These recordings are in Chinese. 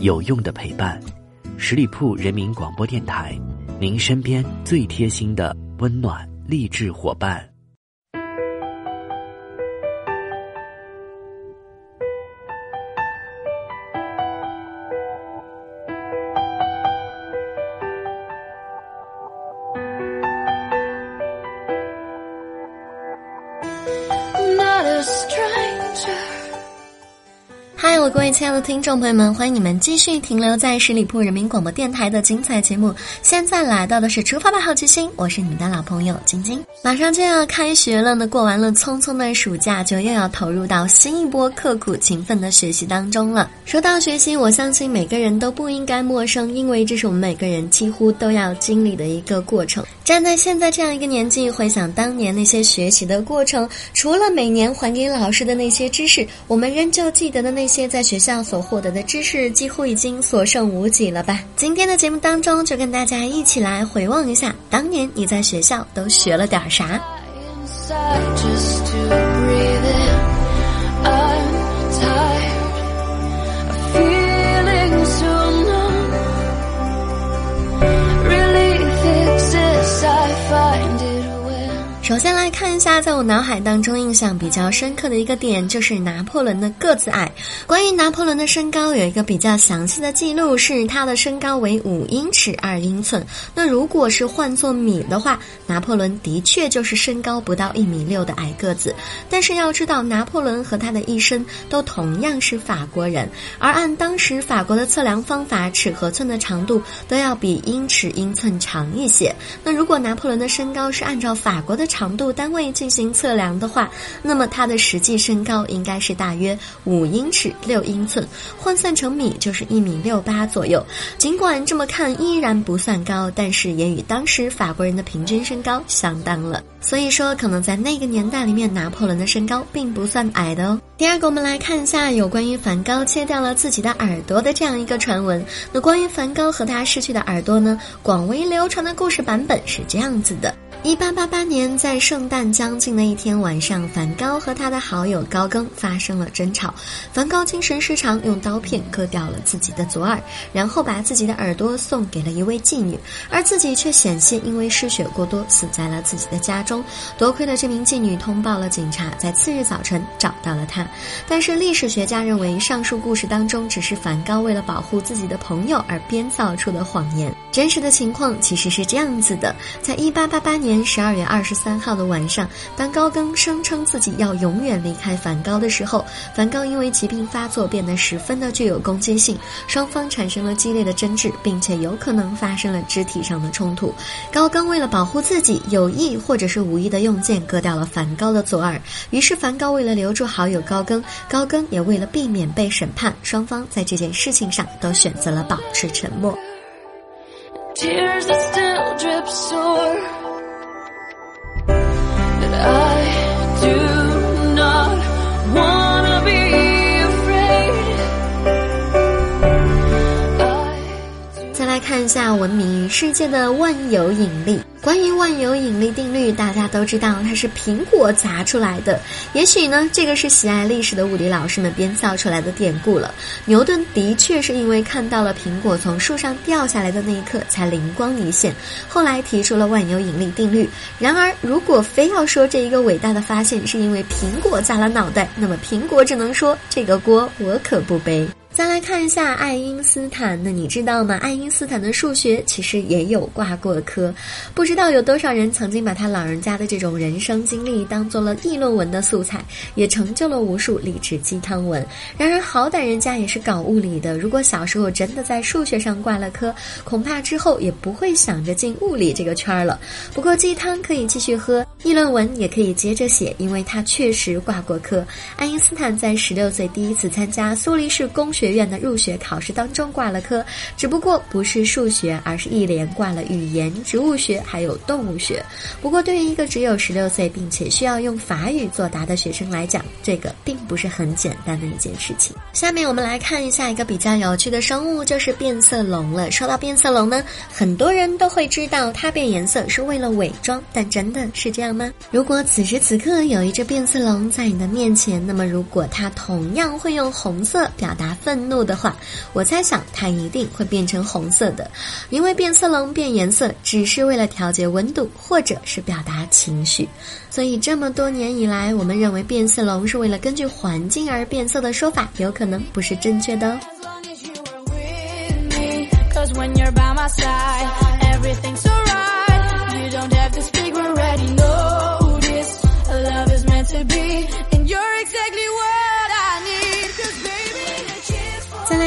有用的陪伴。十里铺人民广播电台，您身边最贴心的温暖励志伙伴。各位亲爱的听众朋友们，欢迎你们继续停留在十里铺人民广播电台的精彩节目。现在来到的是出发吧，好奇心，我是你们的老朋友晶晶。马上就要开学了呢，过完了匆匆的暑假，就又要投入到新一波刻苦勤奋的学习当中了。说到学习，我相信每个人都不应该陌生，因为这是我们每个人几乎都要经历的一个过程。站在现在这样一个年纪，回想当年那些学习的过程，除了每年还给老师的那些知识，我们仍旧记得的那些在在学校所获得的知识，几乎已经所剩无几了吧？今天的节目当中，就跟大家一起来回望一下，当年你在学校都学了点啥。首先来看一下，在我脑海当中印象比较深刻的一个点，就是拿破仑的个子矮。关于拿破仑的身高，有一个比较详细的记录，是他的身高为五英尺二英寸。那如果是换作米的话，拿破仑的确就是身高不到一米六的矮个子。但是要知道，拿破仑和他的一生都同样是法国人，而按当时法国的测量方法，尺和寸的长度都要比英尺英寸长一些。那如果拿破仑的身高是按照法国的长，度单位进行测量的话，那么他的实际身高应该是大约五英尺六英寸，换算成米就是一米六八左右。尽管这么看依然不算高，但是也与当时法国人的平均身高相当了。所以说，可能在那个年代里面，拿破仑的身高并不算矮的哦。第二个，我们来看一下有关于梵高切掉了自己的耳朵的这样一个传闻。那关于梵高和他失去的耳朵呢，广为流传的故事版本是这样子的。一八八八年，在圣诞将近的一天晚上，梵高和他的好友高更发生了争吵。梵高精神失常，用刀片割掉了自己的左耳，然后把自己的耳朵送给了一位妓女，而自己却险些因为失血过多死在了自己的家中。多亏了这名妓女通报了警察，在次日早晨找到了他。但是历史学家认为，上述故事当中只是梵高为了保护自己的朋友而编造出的谎言。真实的情况其实是这样子的：在一八八八年。十二月二十三号的晚上，当高更声称自己要永远离开梵高的时候，梵高因为疾病发作变得十分的具有攻击性，双方产生了激烈的争执，并且有可能发生了肢体上的冲突。高更为了保护自己，有意或者是无意的用剑割掉了梵高的左耳。于是梵高为了留住好友高更，高更也为了避免被审判，双方在这件事情上都选择了保持沉默。闻名于世界的万有引力。关于万有引力定律，大家都知道它是苹果砸出来的。也许呢，这个是喜爱历史的物理老师们编造出来的典故了。牛顿的确是因为看到了苹果从树上掉下来的那一刻，才灵光一现，后来提出了万有引力定律。然而，如果非要说这一个伟大的发现是因为苹果砸了脑袋，那么苹果只能说这个锅我可不背。再来看一下爱因斯坦，那你知道吗？爱因斯坦的数学其实也有挂过科，不知道有多少人曾经把他老人家的这种人生经历当做了议论文的素材，也成就了无数励志鸡汤文。然而好歹人家也是搞物理的，如果小时候真的在数学上挂了科，恐怕之后也不会想着进物理这个圈儿了。不过鸡汤可以继续喝，议论文也可以接着写，因为他确实挂过科。爱因斯坦在十六岁第一次参加苏黎世工学。学院的入学考试当中挂了科，只不过不是数学，而是一连挂了语言、植物学还有动物学。不过对于一个只有十六岁并且需要用法语作答的学生来讲，这个并不是很简单的一件事情。下面我们来看一下一个比较有趣的生物，就是变色龙了。说到变色龙呢，很多人都会知道它变颜色是为了伪装，但真的是这样吗？如果此时此刻有一只变色龙在你的面前，那么如果它同样会用红色表达愤愤怒的话，我猜想它一定会变成红色的，因为变色龙变颜色只是为了调节温度或者是表达情绪。所以这么多年以来，我们认为变色龙是为了根据环境而变色的说法，有可能不是正确的哦。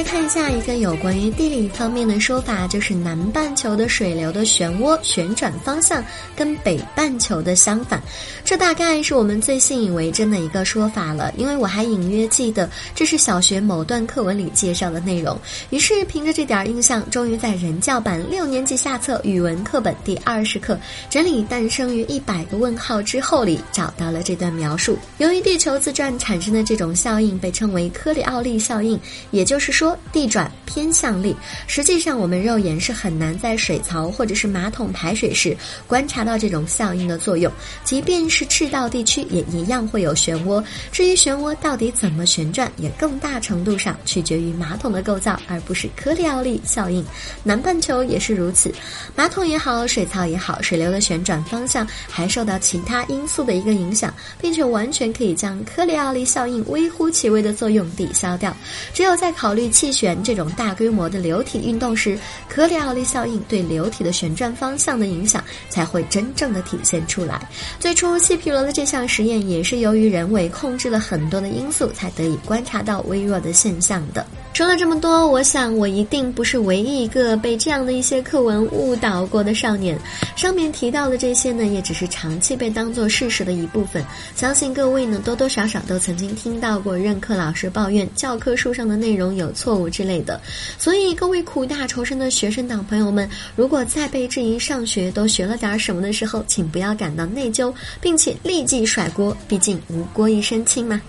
看一下一个有关于地理方面的说法，就是南半球的水流的漩涡旋转方向跟北半球的相反，这大概是我们最信以为真的一个说法了。因为我还隐约记得这是小学某段课文里介绍的内容，于是凭着这点印象，终于在人教版六年级下册语文课本第二十课整理诞生于一百个问号之后里找到了这段描述。由于地球自转产生的这种效应被称为科里奥利效应，也就是说。地转偏向力，实际上我们肉眼是很难在水槽或者是马桶排水时观察到这种效应的作用。即便是赤道地区，也一样会有漩涡。至于漩涡到底怎么旋转，也更大程度上取决于马桶的构造，而不是科里奥利效应。南半球也是如此，马桶也好，水槽也好，水流的旋转方向还受到其他因素的一个影响，并且完全可以将科里奥利效应微乎其微的作用抵消掉。只有在考虑。气旋这种大规模的流体运动时，科里奥利效应对流体的旋转方向的影响才会真正的体现出来。最初气皮罗的这项实验也是由于人为控制了很多的因素，才得以观察到微弱的现象的。说了这么多，我想我一定不是唯一一个被这样的一些课文误导过的少年。上面提到的这些呢，也只是长期被当作事实的一部分。相信各位呢，多多少少都曾经听到过任课老师抱怨教科书上的内容有错误之类的。所以，各位苦大仇深的学生党朋友们，如果再被质疑上学都学了点什么的时候，请不要感到内疚，并且立即甩锅，毕竟无锅一身轻嘛。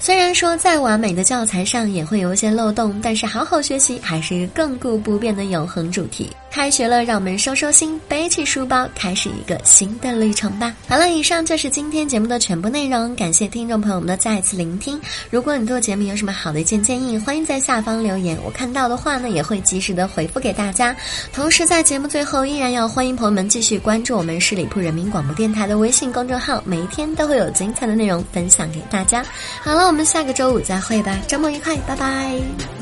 虽然说再完美的教材上也会有一些漏洞，但是好好学习还是亘古不变的永恒主题。开学了，让我们收收心，背起书包，开始一个新的旅程吧。好了，以上就是今天节目的全部内容，感谢听众朋友们的再次聆听。如果你对节目有什么好的意见建议，欢迎在下方留言，我看到的话呢也会及时的回复给大家。同时在节目最后，依然要欢迎朋友们继续关注我们十里铺人民广播电台的微信公众号，每一天都会有精彩的内容分享给大家。好了，我们下个周五再会吧，周末愉快，拜拜。